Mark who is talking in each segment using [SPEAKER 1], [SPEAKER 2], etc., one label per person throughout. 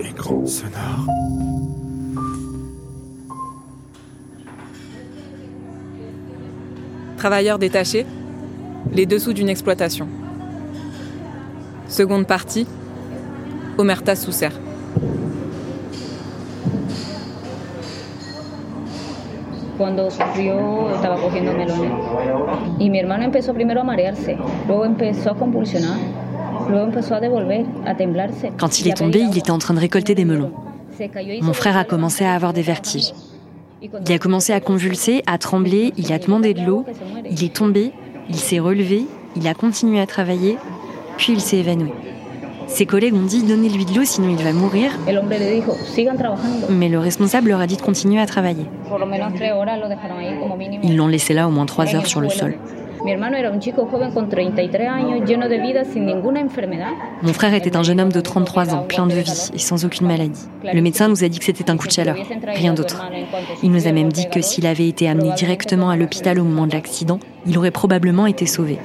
[SPEAKER 1] Écran sonore.
[SPEAKER 2] Travailleurs détachés, les dessous d'une exploitation. Seconde partie, Omerta Sousser.
[SPEAKER 3] Cuando sufrió, estaba cogiendo melones. Y mi hermano empezó primero a marearse, luego empezó a convulsionar,
[SPEAKER 4] Quand il est tombé, il était en train de récolter des melons. Mon frère a commencé à avoir des vertiges. Il a commencé à convulser, à trembler, il a demandé de l'eau, il est tombé, il s'est relevé, il a continué à travailler, puis il s'est évanoui. Ses collègues ont dit donnez-lui de l'eau sinon il va mourir. Mais le responsable leur a dit de continuer à travailler. Ils l'ont laissé là au moins trois heures sur le sol.
[SPEAKER 3] Mi hermano era un chico joven con 33 años, lleno de vida, sin ninguna enfermedad.
[SPEAKER 4] Mon frère était un jeune homme de 33 ans, plein de vie et sans aucune maladie. Le médecin nous a dit que c'était un coup de chaleur, rien d'autre. Il nous a même dit que s'il avait été amené directement à l'hôpital au moment de l'accident, il aurait probablement été sauvé.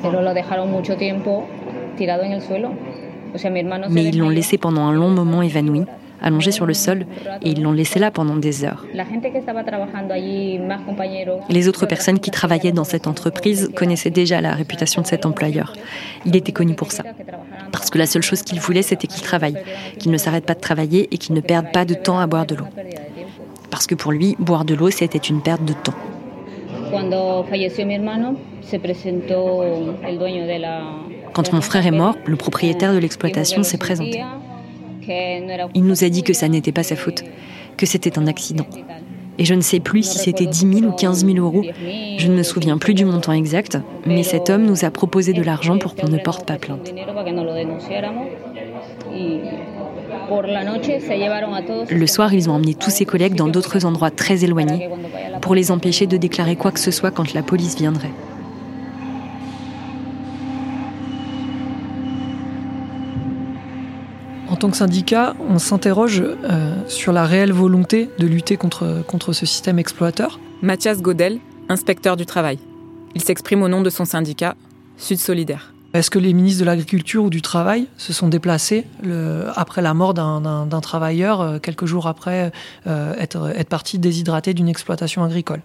[SPEAKER 4] Mais ils l'ont laissé pendant un long moment évanoui, allongé sur le sol, et ils l'ont laissé là pendant des heures. Les autres personnes qui travaillaient dans cette entreprise connaissaient déjà la réputation de cet employeur. Il était connu pour ça. Parce que la seule chose qu'il voulait, c'était qu'il travaille, qu'il ne s'arrête pas de travailler et qu'il ne perde pas de temps à boire de l'eau. Parce que pour lui, boire de l'eau, c'était une perte de temps. Quand mon frère est mort, le propriétaire de l'exploitation s'est présenté. Il nous a dit que ça n'était pas sa faute, que c'était un accident. Et je ne sais plus si c'était 10 000 ou 15 000 euros. Je ne me souviens plus du montant exact, mais cet homme nous a proposé de l'argent pour qu'on ne porte pas plainte. Le soir, ils ont emmené tous ses collègues dans d'autres endroits très éloignés pour les empêcher de déclarer quoi que ce soit quand la police viendrait.
[SPEAKER 5] Tant que syndicat, on s'interroge euh, sur la réelle volonté de lutter contre, contre ce système exploiteur.
[SPEAKER 2] Mathias Godel, inspecteur du travail. Il s'exprime au nom de son syndicat, Sud Solidaire.
[SPEAKER 5] Est-ce que les ministres de l'Agriculture ou du Travail se sont déplacés le- après la mort d'un- travailleur, euh, quelques jours après euh, être, être parti déshydraté d'une exploitation agricole?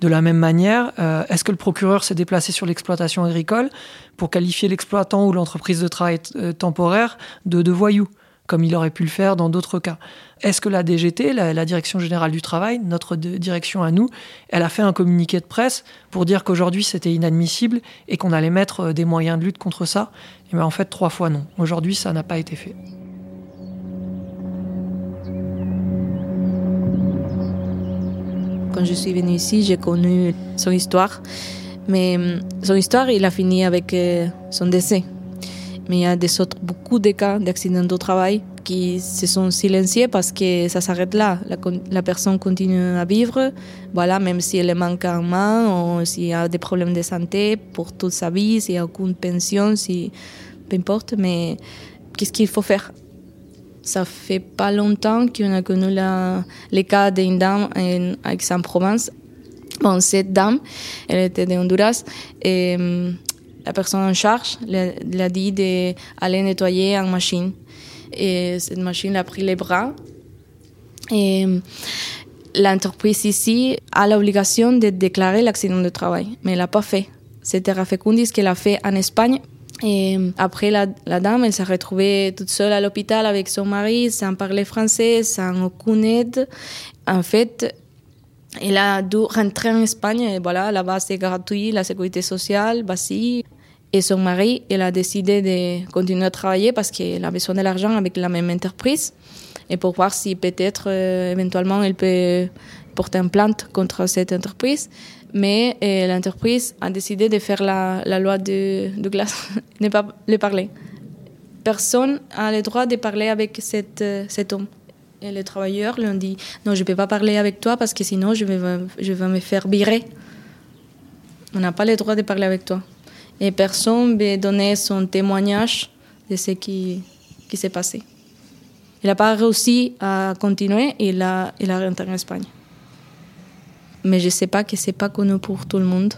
[SPEAKER 5] De la même manière, euh, est-ce que le procureur s'est déplacé sur l'exploitation agricole pour qualifier l'exploitant ou l'entreprise de travail temporaire de, de voyou, comme il aurait pu le faire dans d'autres cas Est-ce que la DGT, la, Direction générale du travail, notre direction à nous, elle a fait un communiqué de presse pour dire qu'aujourd'hui c'était inadmissible et qu'on allait mettre euh, des moyens de lutte contre ça? Et bien en fait, trois fois non. Aujourd'hui, ça n'a pas été fait.
[SPEAKER 6] Quand je suis venue ici, j'ai connu son histoire. Mais hum, son histoire, il a fini avec euh, son décès. Mais il y a des autres, beaucoup de cas d'accidents de travail qui se sont silenciés parce que ça s'arrête là. La, personne continue à vivre, voilà, même si elle manque un main ou s'il y a des problèmes de santé pour toute sa vie, s'il n'y a aucune pension, si, peu importe. Mais qu'est-ce qu'il faut faire? Ça fait pas longtemps qu'on a connu la, les cas d'une dame en Aix-en-Provence. Bon, cette dame, elle était de Honduras hum, la personne en charge lui a dit d'aller nettoyer une machine. Et cette machine a pris les bras. Et hum, l'entreprise ici a l'obligation de déclarer l'accident de travail, mais elle l'a pas fait. C'était Rafecundis qu'elle a fait en Espagne. Et après, la, la dame, elle s'est retrouvée toute seule à l'hôpital avec son mari, sans parler français, sans aucune aide. En fait, elle a dû rentrer en Espagne. Et voilà, là-bas, c'est gratuit, la sécurité sociale, basique. Et son mari, elle a décidé de continuer à travailler parce qu'elle a besoin de l'argent avec la même entreprise. Et pour voir si peut-être, euh, éventuellement, elle peut porter une plainte contre cette entreprise. Mais euh, l'entreprise a décidé de faire la, loi de, glace, ne pas le parler. Personne n'a le droit de parler avec cette, euh, cet homme. Et les travailleurs lui ont dit Non, je ne peux pas parler avec toi parce que sinon je vais, je vais me faire virer. On n'a pas le droit de parler avec toi. Et personne ne donner son témoignage de ce qui, qui s'est passé. Il n'a pas réussi à continuer et il a, rentré en Espagne. Mais je ne sais pas que ce n'est pas connu pour tout le monde.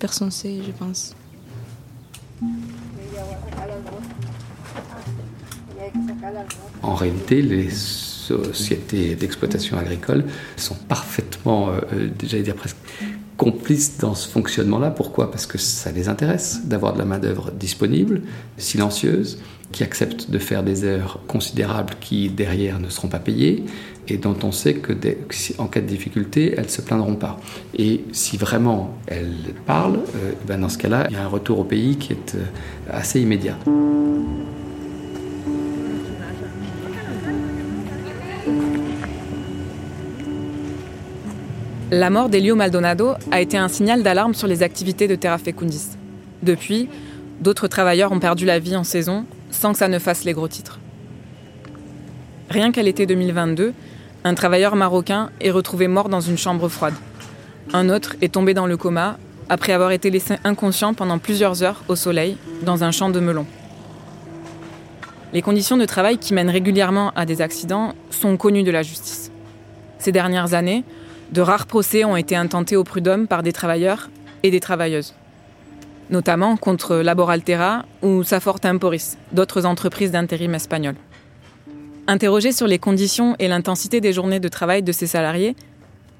[SPEAKER 6] Personne ne sait, je pense.
[SPEAKER 7] En réalité, les sociétés d'exploitation agricole sont parfaitement, euh, j'allais dire presque complices dans ce fonctionnement-là. Pourquoi? Parce que ça les intéresse d'avoir de la main-d'œuvre disponible, silencieuse, qui accepte de faire des heures considérables qui derrière ne seront pas payées et dont on sait que en cas de difficulté, elles ne se plaindront pas. Et si vraiment elles parlent, euh, ben dans ce cas-là, il y a un retour au pays qui est euh, assez immédiat.
[SPEAKER 2] La mort d'Elio Maldonado a été un signal d'alarme sur les activités de Terra Fecundis. Depuis, d'autres travailleurs ont perdu la vie en saison sans que ça ne fasse les gros titres. Rien qu'à l'été 2022, un travailleur marocain est retrouvé mort dans une chambre froide. Un autre est tombé dans le coma après avoir été laissé inconscient pendant plusieurs heures au soleil dans un champ de melons. Les conditions de travail qui mènent régulièrement à des accidents sont connues de la justice. Ces dernières années, de rares procès ont été intentés au prud'homme par des travailleurs et des travailleuses, notamment contre Laboraltera ou Safort Temporis, d'autres entreprises d'intérim espagnoles. Interrogé sur les conditions et l'intensité des journées de travail de ses salariés,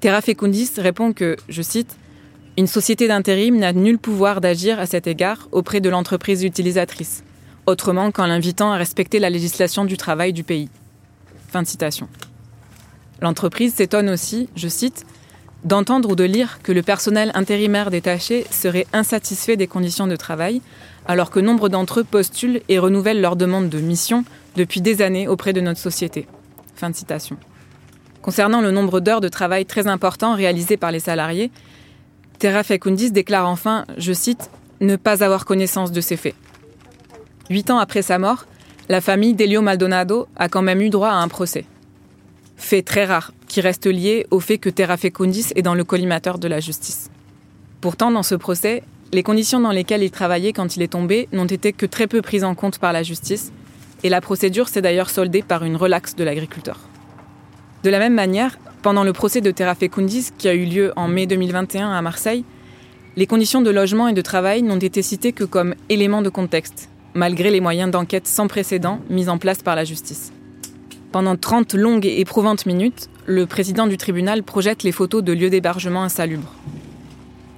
[SPEAKER 2] Terra Fecundis répond que, je cite, Une société d'intérim n'a nul pouvoir d'agir à cet égard auprès de l'entreprise utilisatrice, autrement qu'en l'invitant à respecter la législation du travail du pays. Fin de citation. L'entreprise s'étonne aussi, je cite, d'entendre ou de lire que le personnel intérimaire détaché serait insatisfait des conditions de travail, alors que nombre d'entre eux postulent et renouvellent leur demande de mission depuis des années auprès de notre société. Fin citation. Concernant le nombre d'heures de travail très important réalisées par les salariés, Terra Fecundis déclare enfin, je cite, ne pas avoir connaissance de ces faits. Huit ans après sa mort, la famille d'Elio Maldonado a quand même eu droit à un procès fait très rare, qui reste lié au fait que Terra Fecundis est dans le collimateur de la justice. Pourtant, dans ce procès, les conditions dans lesquelles il travaillait quand il est tombé n'ont été que très peu prises en compte par la justice, et la procédure s'est d'ailleurs soldée par une relaxe de l'agriculteur. De la même manière, pendant le procès de Terra Fecundis qui a eu lieu en mai 2021 à Marseille, les conditions de logement et de travail n'ont été citées que comme éléments de contexte, malgré les moyens d'enquête sans précédent mis en place par la justice. Pendant 30 longues et éprouvantes minutes, le président du tribunal projette les photos de lieux d'hébergement insalubres.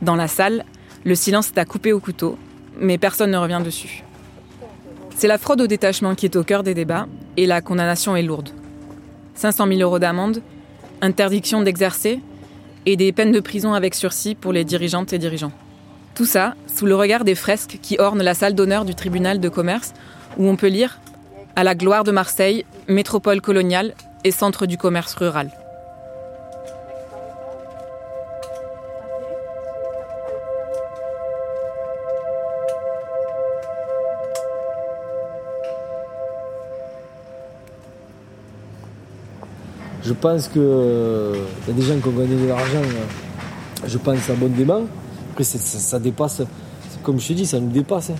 [SPEAKER 2] Dans la salle, le silence est à couper au couteau, mais personne ne revient dessus. C'est la fraude au détachement qui est au cœur des débats, et la condamnation est lourde. 500 000 euros d'amende, interdiction d'exercer, et des peines de prison avec sursis pour les dirigeantes et dirigeants. Tout ça sous le regard des fresques qui ornent la salle d'honneur du tribunal de commerce, où on peut lire à la gloire de Marseille, métropole coloniale et centre du commerce rural.
[SPEAKER 8] Je pense qu'il euh, y a des gens qui ont gagné de l'argent, euh, je pense abondamment. Après, ça, ça, dépasse, comme je te dis, ça nous dépasse.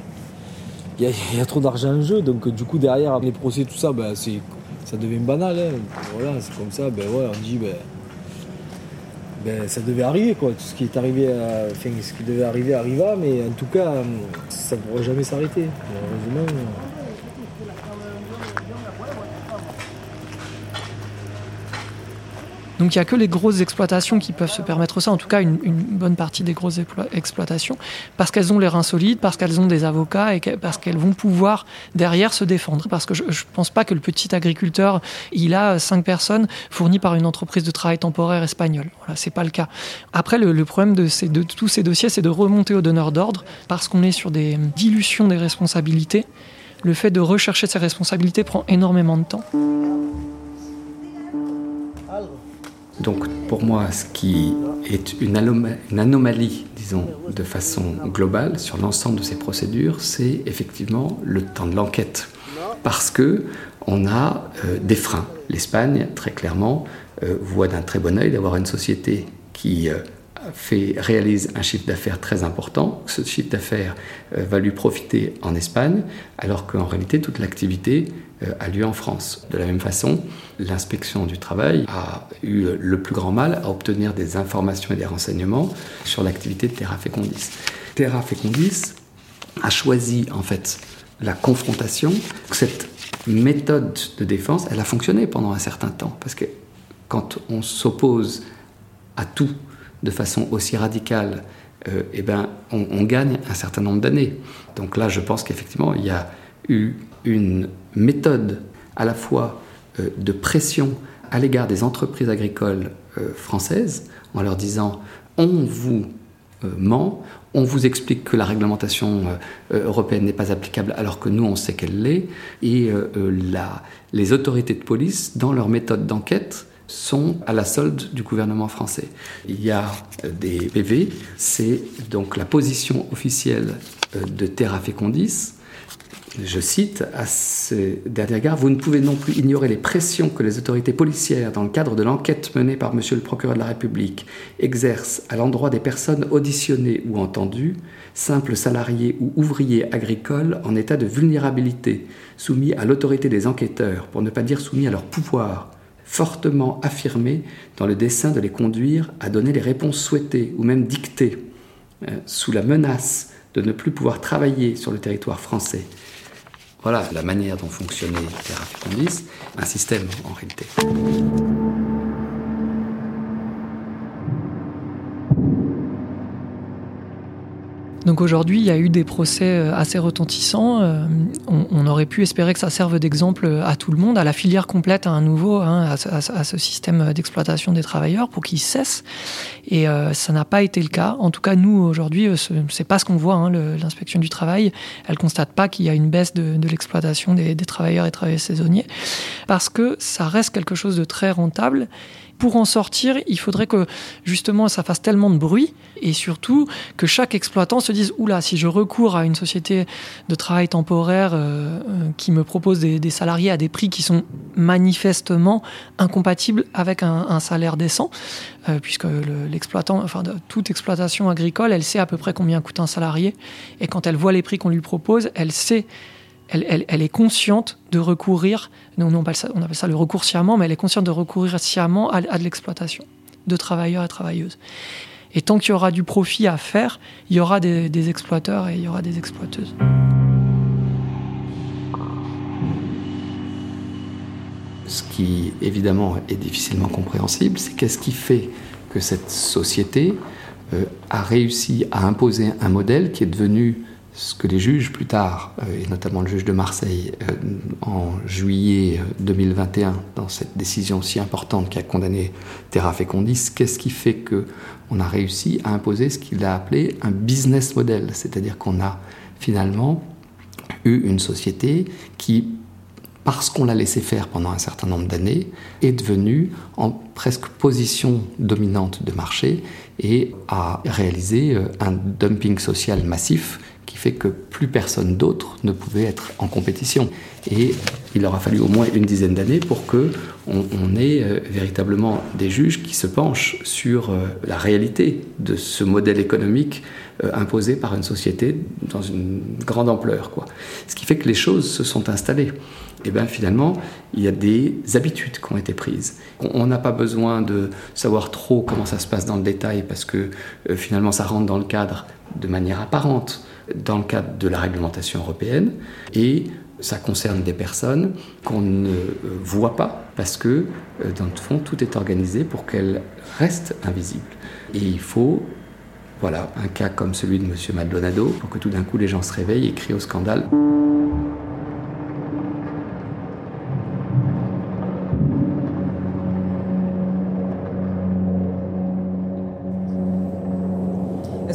[SPEAKER 8] Il y, a trop d'argent en jeu, donc du coup derrière les procès, tout ça, ben, ça devient banal. Hein. Voilà, c'est comme ça, ben, on dit ben, ben, ça devait arriver quoi. Tout ce qui est arrivé, enfin, ce qui devait arriver arriva, mais en tout cas, ça ne pourra jamais s'arrêter. Heureusement.
[SPEAKER 5] Donc il n'y a que les grosses exploitations qui peuvent se permettre ça, en tout cas une, bonne partie des grosses exploitations, parce qu'elles ont les reins solides, parce qu'elles ont des avocats et parce qu'elles vont pouvoir derrière se défendre. Parce que je ne pense pas que le petit agriculteur, il a cinq personnes fournies par une entreprise de travail temporaire espagnole. Voilà, c'est pas le cas. Après, le, problème de, de tous ces dossiers, c'est de remonter au donneur d'ordre, parce qu'on est sur des dilutions des responsabilités. Le fait de rechercher ces responsabilités prend énormément de temps.
[SPEAKER 7] Donc pour moi, ce qui est une, anomalie, disons, de façon globale sur l'ensemble de ces procédures, c'est effectivement le temps de l'enquête. Parce que on a euh, des freins. L'Espagne, très clairement, euh, voit d'un très bon œil d'avoir une société qui euh, réalise un chiffre d'affaires très important. Ce chiffre d'affaires va lui profiter en Espagne, alors qu'en réalité, toute l'activité a lieu en France. De la même façon, l'inspection du travail a eu le plus grand mal à obtenir des informations et des renseignements sur l'activité de Terra Fecundis. Terra Fecundis a choisi en fait la confrontation, cette méthode de défense, elle a fonctionné pendant un certain temps. Parce que quand on s'oppose à tout de façon aussi radicale, euh, eh ben, on, gagne un certain nombre d'années. Donc là, je pense qu'effectivement, il y a eu une méthode à la fois euh, de pression à l'égard des entreprises agricoles euh, françaises, en leur disant on vous ment, on vous explique que la réglementation européenne n'est pas applicable alors que nous on sait qu'elle l'est, et les autorités de police, dans leur méthode d'enquête, sont à la solde du gouvernement français. Il y a euh, des PV, c'est donc la position officielle euh, de Terra Fecundis. Je cite à ce dernier gare, vous ne pouvez non plus ignorer les pressions que les autorités policières, dans le cadre de l'enquête menée par Monsieur le procureur de la République, exercent à l'endroit des personnes auditionnées ou entendues, simples salariés ou ouvriers agricoles en état de vulnérabilité, soumis à l'autorité des enquêteurs, pour ne pas dire soumis à leur pouvoir, fortement affirmé dans le dessein de les conduire à donner les réponses souhaitées ou même dictées, euh, sous la menace de ne plus pouvoir travailler sur le territoire français. Voilà la manière dont fonctionnait Terra Fecundis, un système en réalité.
[SPEAKER 5] Donc aujourd'hui, il y a eu des procès euh, assez retentissants. Euh, on, aurait pu espérer que ça serve d'exemple à tout le monde, à la filière complète, à un nouveau, hein, à, ce système d'exploitation des travailleurs pour qu'ils cessent. Et euh, ça n'a pas été le cas. En tout cas, nous aujourd'hui, c'est pas ce qu'on voit. Hein, L'inspection du travail, elle constate pas qu'il y a une baisse de, l'exploitation des travailleurs et travailleurs saisonniers, parce que ça reste quelque chose de très rentable pour en sortir, il faudrait que justement ça fasse tellement de bruit et surtout que chaque exploitant se dise oula, si je recours à une société de travail temporaire euh, euh, qui me propose des, salariés à des prix qui sont manifestement incompatibles avec un, salaire décent, euh, puisque l'exploitant, enfin toute exploitation agricole, elle sait à peu près combien coûte un salarié et quand elle voit les prix qu'on lui propose, elle sait elle, est consciente de recourir, non, on, appelle ça, on appelle ça le recours sciemment, mais elle est consciente de recourir sciemment à, de l'exploitation de travailleurs et travailleuses. Et tant qu'il y aura du profit à faire, il y aura des, des exploiteurs et il y aura des exploiteuses.
[SPEAKER 7] Ce qui évidemment est difficilement compréhensible, c'est qu'est-ce qui fait que cette société euh, a réussi à imposer un modèle qui est devenu ce que les juges plus tard, euh, et notamment le juge de Marseille, euh, en juillet 2021, euh, dans cette décision si importante qui a condamné Terra Fecundis, qu'est-ce qui fait que on a réussi à imposer ce qu'il a appelé un business model, c'est-à-dire qu'on a finalement eu une société qui, parce qu'on l'a laissé faire pendant un certain nombre d'années, est devenue en presque position dominante de marché et a réalisé un dumping social massif qui fait que plus personne d'autre ne pouvait être en compétition. Et il aura fallu au moins une dizaine d'années pour que on, ait euh, véritablement des juges qui se penchent sur euh, la réalité de ce modèle économique euh, imposé par une société dans une grande ampleur. Quoi. Ce qui fait que les choses se sont installées. Et bien finalement, il y a des habitudes qui ont été prises. On n'a pas besoin de savoir trop comment ça se passe dans le détail parce que finalement ça rentre dans le cadre de manière apparente dans le cadre de la réglementation européenne et ça concerne des personnes qu'on ne voit pas parce que, euh, dans le fond, tout est organisé pour qu'elles restent invisibles. Et il faut, voilà, un cas comme celui de M. Maldonado pour que tout d'un coup les gens se réveillent et crient au scandale.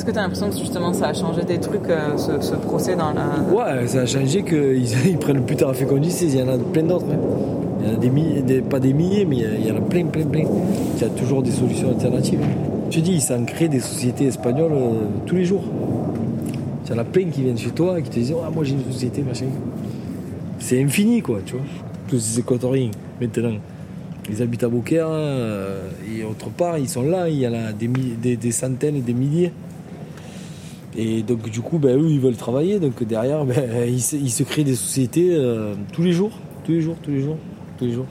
[SPEAKER 2] Est-ce que tu as l'impression que justement ça a changé des trucs, euh, ce, procès dans la.
[SPEAKER 8] Ouais, ça a changé qu'ils ils prennent plus tard à fécondice, il y en a plein d'autres. Hein. Il y en a des milliers, pas des milliers, mais il y en a plein, plein, plein. Il y a toujours des solutions alternatives. Je te dis, ça en crée des sociétés espagnoles euh, tous les jours. Il y en a plein qui viennent chez toi et qui te disent Ah, moi j'ai une société, machin. C'est infini, quoi, tu vois. Tous ces équatoriens, maintenant. Ils habitent à Beaucaire euh, et autre part, ils sont là, il y en a des, des centaines et des milliers. Et donc du coup, ben, eux, ils veulent travailler. Donc derrière, ben, ils, se, créent des sociétés euh, tous les jours, tous les jours, tous les jours, tous les jours.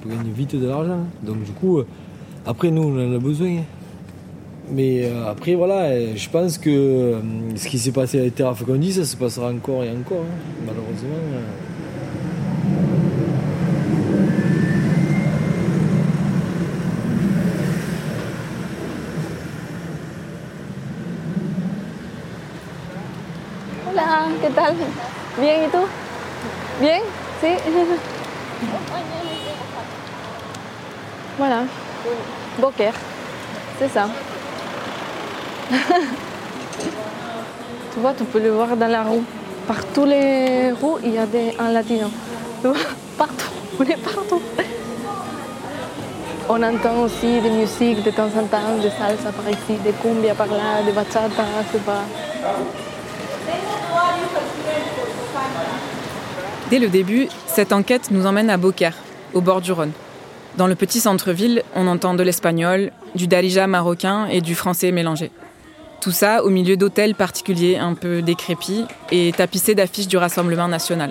[SPEAKER 8] Pour gagner vite de l'argent. Donc du coup, euh, après nous, on en a besoin. Mais euh, après, voilà, je pense que ce qui s'est passé avec Terra Fecondi, ça se passera encore et encore, hein, malheureusement.
[SPEAKER 9] Bien, ¿y tú? Bien? Sí. Voilà. Boker. C'est ça. tu vois, tu peux le voir dans la rue. Par tous les rues, il y a des, un latino. Tu vois, partout. On est partout. On entend aussi des musiques de temps en temps, des salsa par ici, des cumbia par là, des bachata, c'est pas.
[SPEAKER 2] Dès le début, cette enquête nous emmène à Beaucaire, au bord du Rhône. Dans le petit centre-ville, on entend de l'espagnol, du darija marocain et du français mélangé. Tout ça au milieu d'hôtels particuliers un peu décrépits et tapissés d'affiches du Rassemblement national.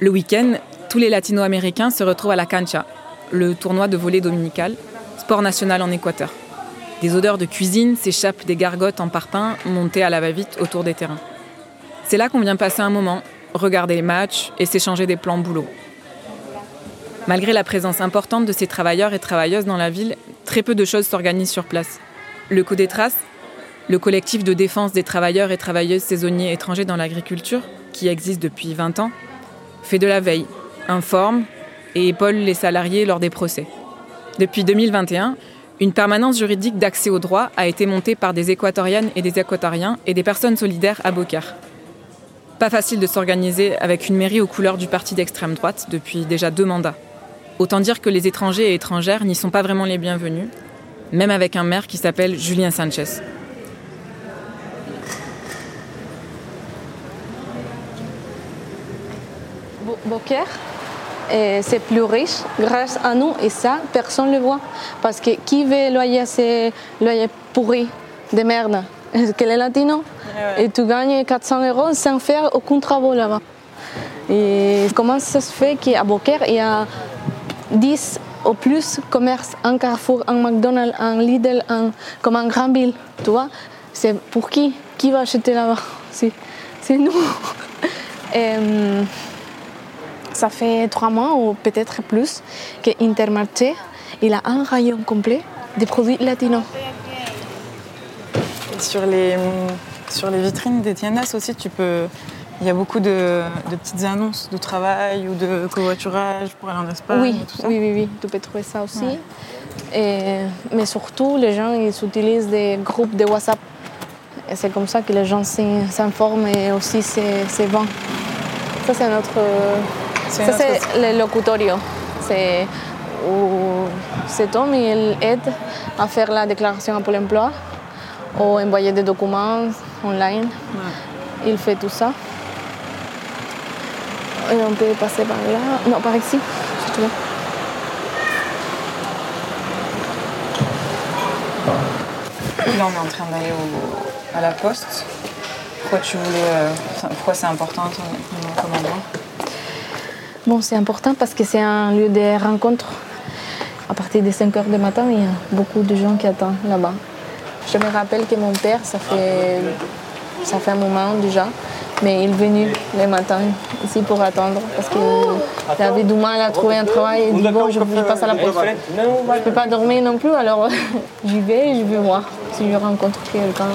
[SPEAKER 2] Le week-end, tous les latino-américains se retrouvent à la cancha, le tournoi de volley dominical, sport national en Équateur. Des odeurs de cuisine s'échappent des gargotes en parpaing montées à la va-vite autour des terrains. C'est là qu'on vient passer un moment, regarder les matchs et s'échanger des plans boulot. Malgré la présence importante de ces travailleurs et travailleuses dans la ville, très peu de choses s'organisent sur place. Le coup des traces, le collectif de défense des travailleurs et travailleuses saisonniers étrangers dans l'agriculture, qui existe depuis 20 ans, fait de la veille, informe et épaule les salariés lors des procès. Depuis 2021, une permanence juridique d'accès au droit a été montée par des équatoriennes et des équatoriens et des personnes solidaires à Beaucaire. Pas facile de s'organiser avec une mairie aux couleurs du parti d'extrême droite depuis déjà deux mandats. Autant dire que les étrangers et étrangères n'y sont pas vraiment les bienvenus, même avec un maire qui s'appelle Julien Sanchez.
[SPEAKER 9] Beaucaire, c'est plus riche grâce à nous et ça, personne ne le voit. Parce que qui veut loyer, c'est loyer pourri, de merde Que les latinos. Et tu gagnes 400 euros sans faire aucun travail là-bas. Et comment ça se fait qu'à Beaucaire, il y a 10 ou plus commerces, un Carrefour, un McDonald's, un Lidl, un, comme un grand ville, tu vois C'est pour qui? Qui va acheter là-bas? C'est nous. Et, ça fait trois mois ou peut-être plus que Intermarché il a un rayon complet de produits latinos.
[SPEAKER 2] Sur les, sur les vitrines des tiendas aussi, tu peux il y a beaucoup de, petites annonces de travail ou de covoiturage pour aller en Espagne.
[SPEAKER 9] Oui, oui, oui, oui, tu peux trouver ça aussi. Et, mais surtout, les gens ils utilisent des groupes de WhatsApp. Et c'est comme ça que les gens s'informent et aussi se, vendent. Ça, c'est notre. Ça, c'est le locutorio. C'est où cet homme il aide à faire la déclaration à Pôle emploi ou envoyer des documents online. Il fait tout ça. Et on peut passer par là. Non, par ici, si tu veux.
[SPEAKER 2] Là, on est en train d'aller à la poste. Pourquoi tu voulais. Euh, pourquoi c'est important comme endroit
[SPEAKER 9] Bon, c'est important parce que c'est un lieu de rencontre. À partir des 5 heures du matin, il y a beaucoup de gens qui attendent là-bas. Je me rappelle que mon père, ça fait, ça fait un moment déjà, mais il est venu le matin ici pour attendre parce qu'il avait du mal à trouver un travail. Il dit bon, je passe à la poste. Je ne peux pas dormir non plus, alors j'y vais et je vais voir si je rencontre quelqu'un.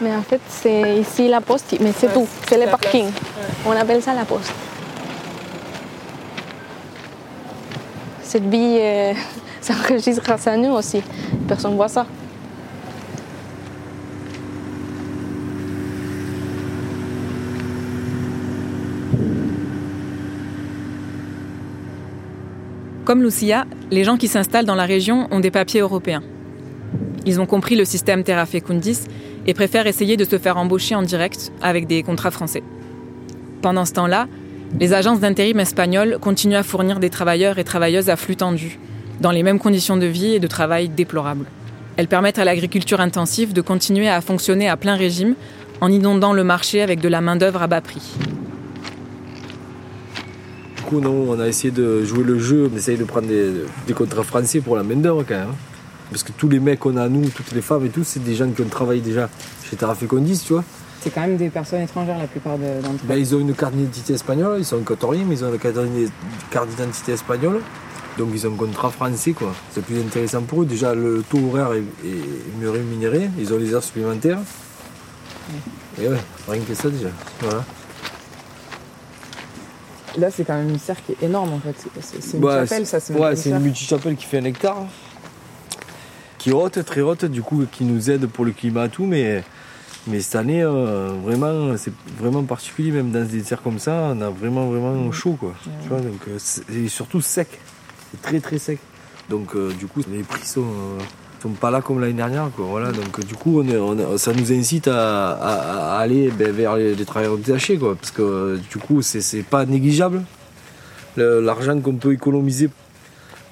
[SPEAKER 9] Mais en fait, c'est ici la poste, mais c'est tout, c'est le parking. On appelle ça la poste. Cette bille euh, s'enregistre grâce à nous aussi. Personne ne voit ça.
[SPEAKER 2] Comme Lucia, les gens qui s'installent dans la région ont des papiers européens. Ils ont compris le système Terra Fecundis et préfèrent essayer de se faire embaucher en direct avec des contrats français. Pendant ce temps-là, les agences d'intérim espagnoles continuent à fournir des travailleurs et travailleuses à flux tendu, dans les mêmes conditions de vie et de travail déplorables. Elles permettent à l'agriculture intensive de continuer à fonctionner à plein régime en inondant le marché avec de la main-d'œuvre à bas prix
[SPEAKER 8] coup, on a essayé de jouer le jeu, on essaye de prendre des, contrats français pour la main-d'œuvre quand même. Hein. Parce que tous les mecs qu'on a, nous, toutes les femmes et tout, c'est des gens qui ont travaillé déjà chez Terrafecondis, tu vois.
[SPEAKER 2] C'est quand même des personnes étrangères la plupart d'entre eux.
[SPEAKER 8] Ben, ils ont une carte d'identité espagnole, ils sont cotoriens, mais ils ont une carte d'identité espagnole. Donc ils ont un contrat français, quoi. C'est plus intéressant pour eux. Déjà, le taux horaire est, mieux rémunéré, ils ont les heures supplémentaires. Et ouais, rien que ça déjà. Voilà.
[SPEAKER 10] Là, c'est quand même une serre qui est énorme en fait. C'est une chapelle, ça.
[SPEAKER 8] Ouais, c'est une multi-chapelle qui fait un hectare. Qui est haute, très haute, du coup, qui nous aide pour le climat et tout, mais, mais cette année, euh, vraiment, c'est vraiment particulier, même dans des serres comme ça, on a vraiment, vraiment chaud, quoi. Tu vois, donc, euh, et surtout sec. C'est très, très sec. Donc, euh, du coup, les prix sont sont pas là comme l'année dernière. Quoi. Voilà, donc du coup, on ça nous incite à, aller ben, vers les, travailleurs détachés, quoi, parce que du coup, c'est pas négligeable l'argent qu'on peut économiser.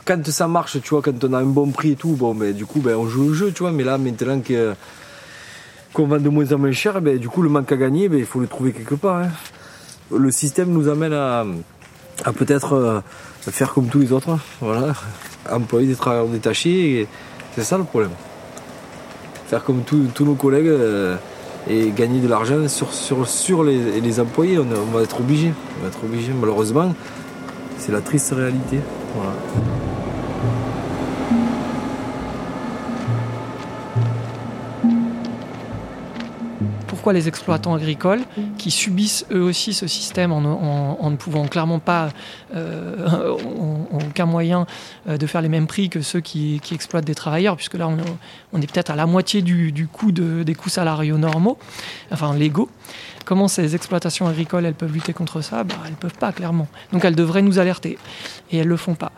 [SPEAKER 8] Quand ça marche, tu vois, quand on a un bon prix et tout, bon, mais du coup, ben, on joue le jeu, tu vois. Mais là, maintenant qu'on vend de moins en moins cher, ben, du coup, le manque à gagner, ben, il faut le trouver quelque part. Hein. Le système nous amène à, peut-être euh, faire comme tous les autres, hein. voilà, employer des travailleurs détachés. C'est ça le problème. Faire comme tous nos collègues euh, et gagner de l'argent sur, les, employés. On, va être obligé. On va être obligé, malheureusement. C'est la triste réalité.
[SPEAKER 5] Les exploitants agricoles, qui subissent eux aussi ce système en, ne pouvant clairement pas, euh, aucun moyen euh, de faire les mêmes prix que ceux qui, exploitent des travailleurs, puisque là on, est peut-être à la moitié du, coût des coûts salariaux normaux, enfin légaux. Comment ces exploitations agricoles elles peuvent lutter contre ça? Bah, Elles ne peuvent pas clairement. Donc elles devraient nous alerter et elles ne le font pas.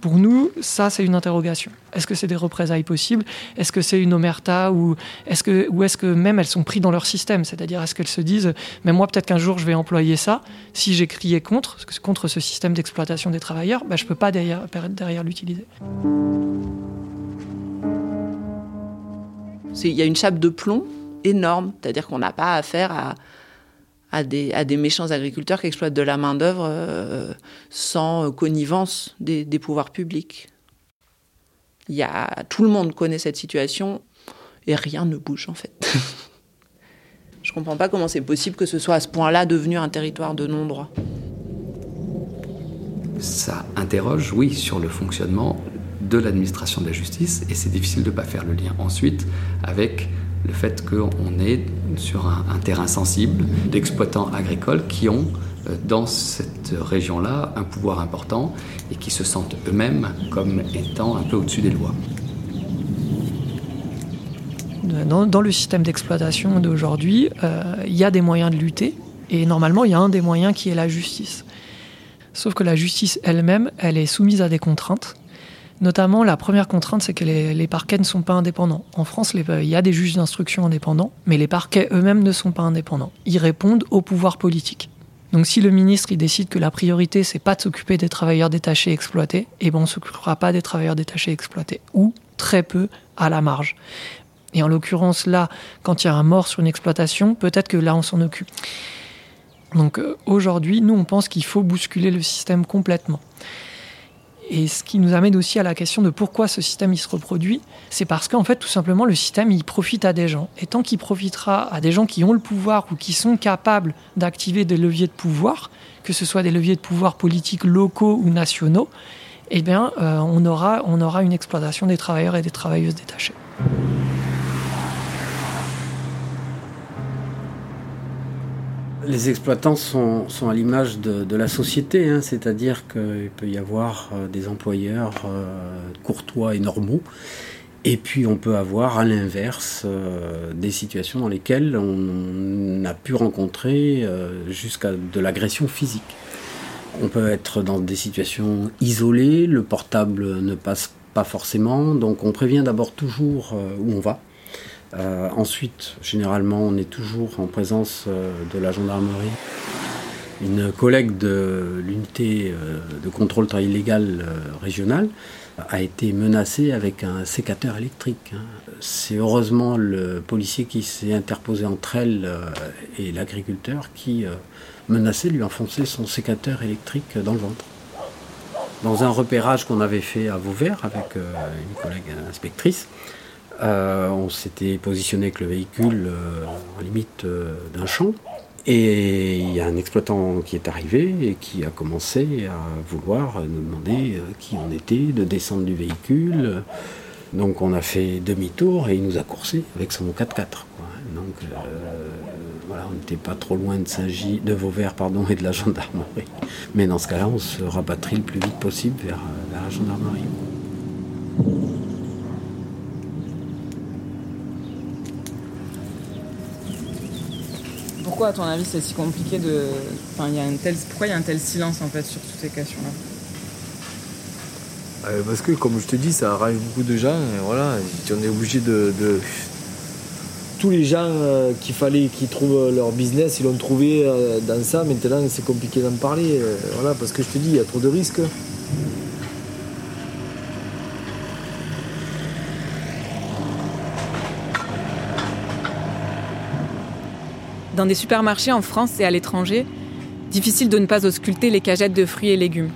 [SPEAKER 5] Pour nous, ça, c'est une interrogation. Est-ce que c'est des représailles possibles? Est-ce que c'est une omerta ou est-ce que, même elles sont prises dans leur système? C'est-à-dire, est-ce qu'elles se disent, mais moi, peut-être qu'un jour, je vais employer ça? Si j'ai crié contre, contre ce système d'exploitation des travailleurs, bah, je ne peux pas derrière, derrière l'utiliser.
[SPEAKER 11] Il y a une chape de plomb énorme, c'est-à-dire qu'on n'a pas affaire à, à des, méchants agriculteurs qui exploitent de la main-d'œuvre euh, sans connivence des, pouvoirs publics. Il y a, tout le monde connaît cette situation et rien ne bouge en fait. Je comprends pas comment c'est possible que ce soit à ce point-là devenu un territoire de non-droit.
[SPEAKER 7] Ça interroge, oui, sur le fonctionnement de l'administration de la justice et c'est difficile de ne pas faire le lien ensuite avec le fait qu'on est sur un, terrain sensible d'exploitants agricoles qui ont euh, dans cette région-là un pouvoir important et qui se sentent eux-mêmes comme étant un peu au-dessus des lois.
[SPEAKER 5] Dans, le système d'exploitation d'aujourd'hui, euh, il y a des moyens de lutter et normalement il y a un des moyens qui est la justice. Sauf que la justice elle-même, elle est soumise à des contraintes Notamment, la première contrainte, c'est que les, parquets ne sont pas indépendants. En France, il y a des juges d'instruction indépendants, mais les parquets eux-mêmes ne sont pas indépendants. Ils répondent au pouvoir politique. Donc si le ministre il décide que la priorité c'est pas de s'occuper des travailleurs détachés exploités, eh ben on s'occupera pas des travailleurs détachés exploités ou très peu à la marge. Et en l'occurrence là, quand il y a un mort sur une exploitation, peut-être que là on s'en occupe. Donc euh, aujourd'hui, nous on pense qu'il faut bousculer le système complètement. Et ce qui nous amène aussi à la question de pourquoi ce système il se reproduit, c'est parce qu'en fait tout simplement le système il profite à des gens. Et tant qu'il profitera à des gens qui ont le pouvoir ou qui sont capables d'activer des leviers de pouvoir, que ce soit des leviers de pouvoir politiques locaux ou nationaux, eh bien euh, on, aura, on aura une exploitation des travailleurs et des travailleuses détachés.
[SPEAKER 12] Les exploitants sont, à l'image de, la société, hein, c'est-à-dire qu'il peut y avoir euh, des employeurs euh, courtois et normaux, et puis on peut avoir à l'inverse euh, des situations dans lesquelles on a pu rencontrer jusqu'à de l'agression physique. On peut être dans des situations isolées, le portable ne passe pas forcément, donc on prévient d'abord toujours où on va. Euh, ensuite, généralement, on est toujours en présence euh, de la gendarmerie. Une collègue de l'unité euh, de contrôle très illégal régional a été menacée avec un sécateur électrique. Hein. C'est heureusement le policier qui s'est interposé entre elle et l'agriculteur qui menaçait lui enfoncer son sécateur électrique dans le ventre. Dans un repérage qu'on avait fait à Vauvert avec une collègue inspectrice, euh, on s'était positionné avec le véhicule euh, en limite euh, d'un champ. Et il y a un exploitant qui est arrivé et qui a commencé à vouloir nous demander qui on était, de descendre du véhicule. Donc on a fait demi-tour et il nous a coursé avec son 4x4. Donc voilà, on n'était pas trop loin de, de Vauvert pardon, et de la gendarmerie. Mais dans ce cas-là, on se rabatterait le plus vite possible vers la gendarmerie.
[SPEAKER 2] Pourquoi, à ton avis, c'est si compliqué de. Enfin, y a. Pourquoi il y a un tel silence en fait sur toutes ces questions-là?
[SPEAKER 8] Euh, Parce que, comme je te dis, ça arrange beaucoup de gens. Voilà, on est obligé de, tous les gens euh, qu'il fallait qu'ils trouvent leur business, ils l'ont trouvé euh, dans ça. Maintenant, c'est compliqué d'en parler. voilà, parce que je te dis, il y a trop de risques.
[SPEAKER 2] Dans des supermarchés en France et à l'étranger, difficile de ne pas ausculter les cagettes de fruits et légumes.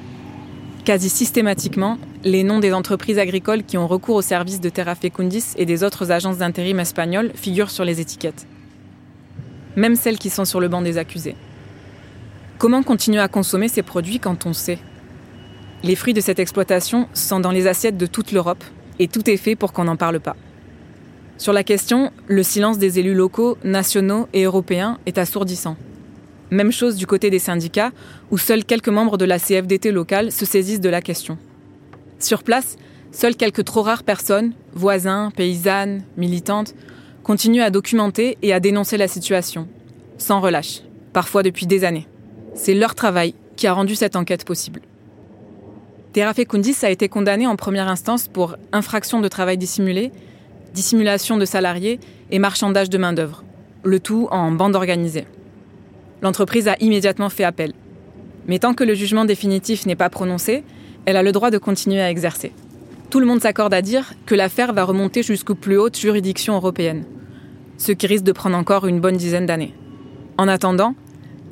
[SPEAKER 2] Quasi systématiquement, les noms des entreprises agricoles qui ont recours aux services de Terra Fecundis et des autres agences d'intérim espagnoles figurent sur les étiquettes. Même celles qui sont sur le banc des accusés. Comment continuer à consommer ces produits quand on sait? Les fruits de cette exploitation sont dans les assiettes de toute l'Europe et tout est fait pour qu'on n'en parle pas. Sur la question, le silence des élus locaux, nationaux et européens est assourdissant. Même chose du côté des syndicats, où seuls quelques membres de la CFDT locale se saisissent de la question. Sur place, seules quelques trop rares personnes, voisins, paysannes, militantes, continuent à documenter et à dénoncer la situation, sans relâche, parfois depuis des années. C'est leur travail qui a rendu cette enquête possible. Terra Fecundis a été condamné en première instance pour infraction de travail dissimulé dissimulation de salariés et marchandage de main-d'œuvre, le tout en bande organisée. L'entreprise a immédiatement fait appel. Mais tant que le jugement définitif n'est pas prononcé, elle a le droit de continuer à exercer. Tout le monde s'accorde à dire que l'affaire va remonter jusqu'aux plus hautes juridictions européennes, ce qui risque de prendre encore une bonne dizaine d'années. En attendant,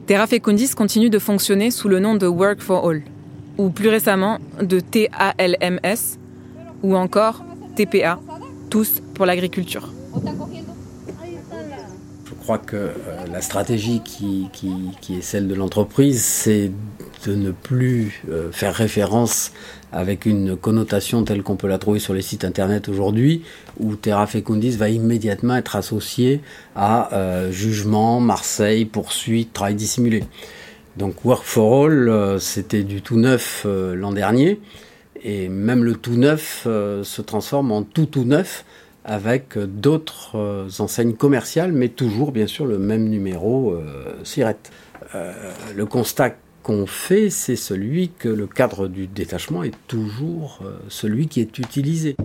[SPEAKER 2] Terra Fecundis continue de fonctionner sous le nom de Work for All, ou plus récemment de TALMS, ou encore TPA, tous l'agriculture.
[SPEAKER 12] Je crois que euh, la stratégie qui, est celle de l'entreprise, c'est de ne plus euh, faire référence avec une connotation telle qu'on peut la trouver sur les sites internet aujourd'hui, où Terra Fecundis va immédiatement être associé à euh, jugement, Marseille, poursuite, travail dissimulé. Donc Work for All, c'était du tout neuf l'an dernier. Et même le tout neuf se transforme en tout tout neuf avec d'autres euh, enseignes commerciales, mais toujours bien sûr le même numéro euh, euh le constat qu'on fait, c'est celui que le cadre du détachement est toujours celui qui est utilisé.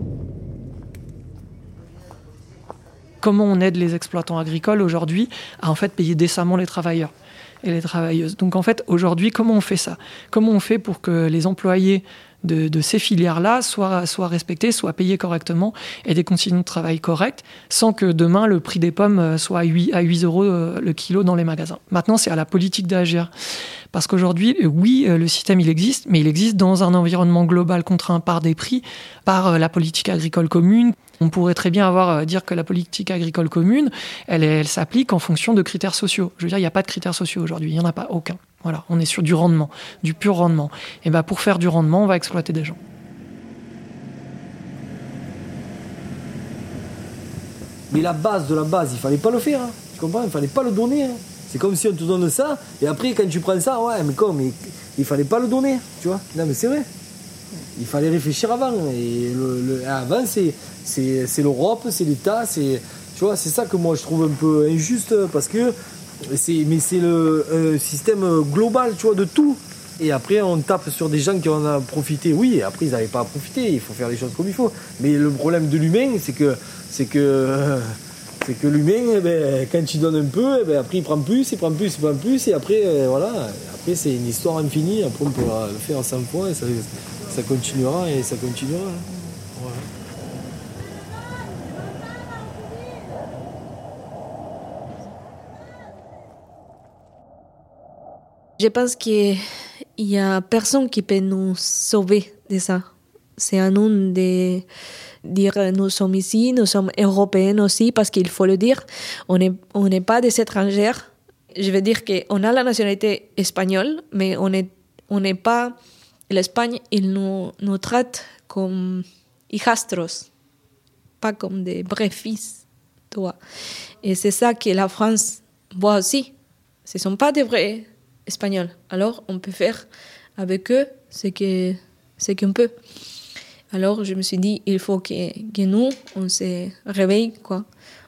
[SPEAKER 5] Comment on aide les exploitants agricoles aujourd'hui à en fait payer décemment les travailleurs et les travailleuses? Donc en fait, aujourd'hui, comment on fait ça? Comment on fait pour que les employés de, ces filières-là soient, soient respectées, soient payées correctement et des conditions de travail correctes, sans que demain le prix des pommes euh, soit à 8, à 8 euros euh, le kilo dans les magasins. Maintenant, c'est à la politique d'agir. Parce qu'aujourd'hui, euh, oui, le système, il existe, mais il existe dans un environnement global contraint par des prix, par la politique agricole commune. On pourrait très bien avoir dire que la politique agricole commune, elle, elle s'applique en fonction de critères sociaux. Je veux dire, il n'y a pas de critères sociaux aujourd'hui, il n'y en a pas aucun. Voilà, on est sur du rendement, du pur rendement. Et ben pour faire du rendement, on va exploiter des gens.
[SPEAKER 8] Mais la base de la base, il fallait pas le faire. Hein. Tu comprends? Il fallait pas le donner. Hein. C'est comme si on te donne ça, et après, quand tu prends ça, ouais, mais comme il, il fallait pas le donner, tu vois Non, mais c'est vrai. Il fallait réfléchir avant. Et avant, c'est l'Europe, c'est l'État, c'est. Tu vois, c'est ça que moi je trouve un peu injuste parce que mais c'est le système global, tu vois, de tout. Et après, on tape sur des gens qui en ont profité. Oui, après, ils n'avaient pas à profiter. Il faut faire les choses comme il faut. Mais le problème de l'humain, c'est que, c'est que, c'est que l'humain, eh ben, quand tu donnes un peu, eh ben, après, il prend plus, il prend plus, il prend plus. Et après, euh, voilà. Après, c'est une histoire infinie. Après, on pourra le faire à 100 fois et ça continuera et ça continuera.
[SPEAKER 9] Je pense qu'il n'y a personne qui peut nous sauver de ça. C'est à nous de dire nous sommes ici, nous sommes européens aussi, parce qu'il faut le dire, on n'est pas des étrangers. Je veux dire qu'on a la nationalité espagnole, mais on n'est pas. L'Espagne, il nous, nous traite comme hijastros, pas comme des vrais fils. Toi. Et c'est ça que la France
[SPEAKER 6] moi aussi, ce ne sont pas des vrais Espagnols. Alors, on peut faire avec eux ce qu'on ce qu'on peut. Alors, je me suis dit, il faut que, que nous, on se réveille, quoi.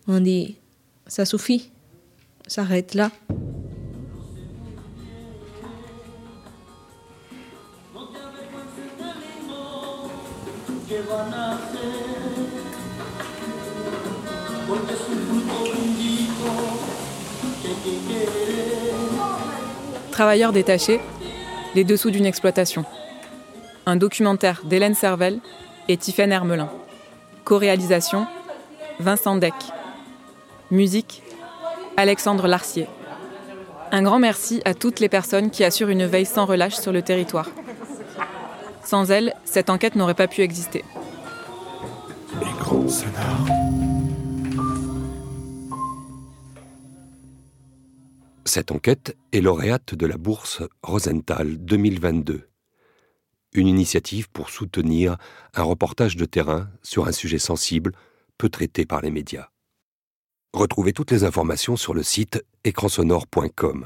[SPEAKER 6] On dit, ça suffit, s'arrête là.
[SPEAKER 2] Travailleurs détachés, les dessous d'une exploitation. Un documentaire d'Hélène Servel et Tiffaine Hermelin. Co-réalisation, Vincent Deck. Musique, Alexandre Larcier. Un grand merci à toutes les personnes qui assurent une veille sans relâche sur le territoire. Sans elles, cette enquête n'aurait pas pu exister.
[SPEAKER 13] Cette enquête est lauréate de la bourse Rosenthal 2022, une initiative pour soutenir un reportage de terrain sur un sujet sensible, peu traité par les médias. Retrouvez toutes les informations sur le site écransonore.com.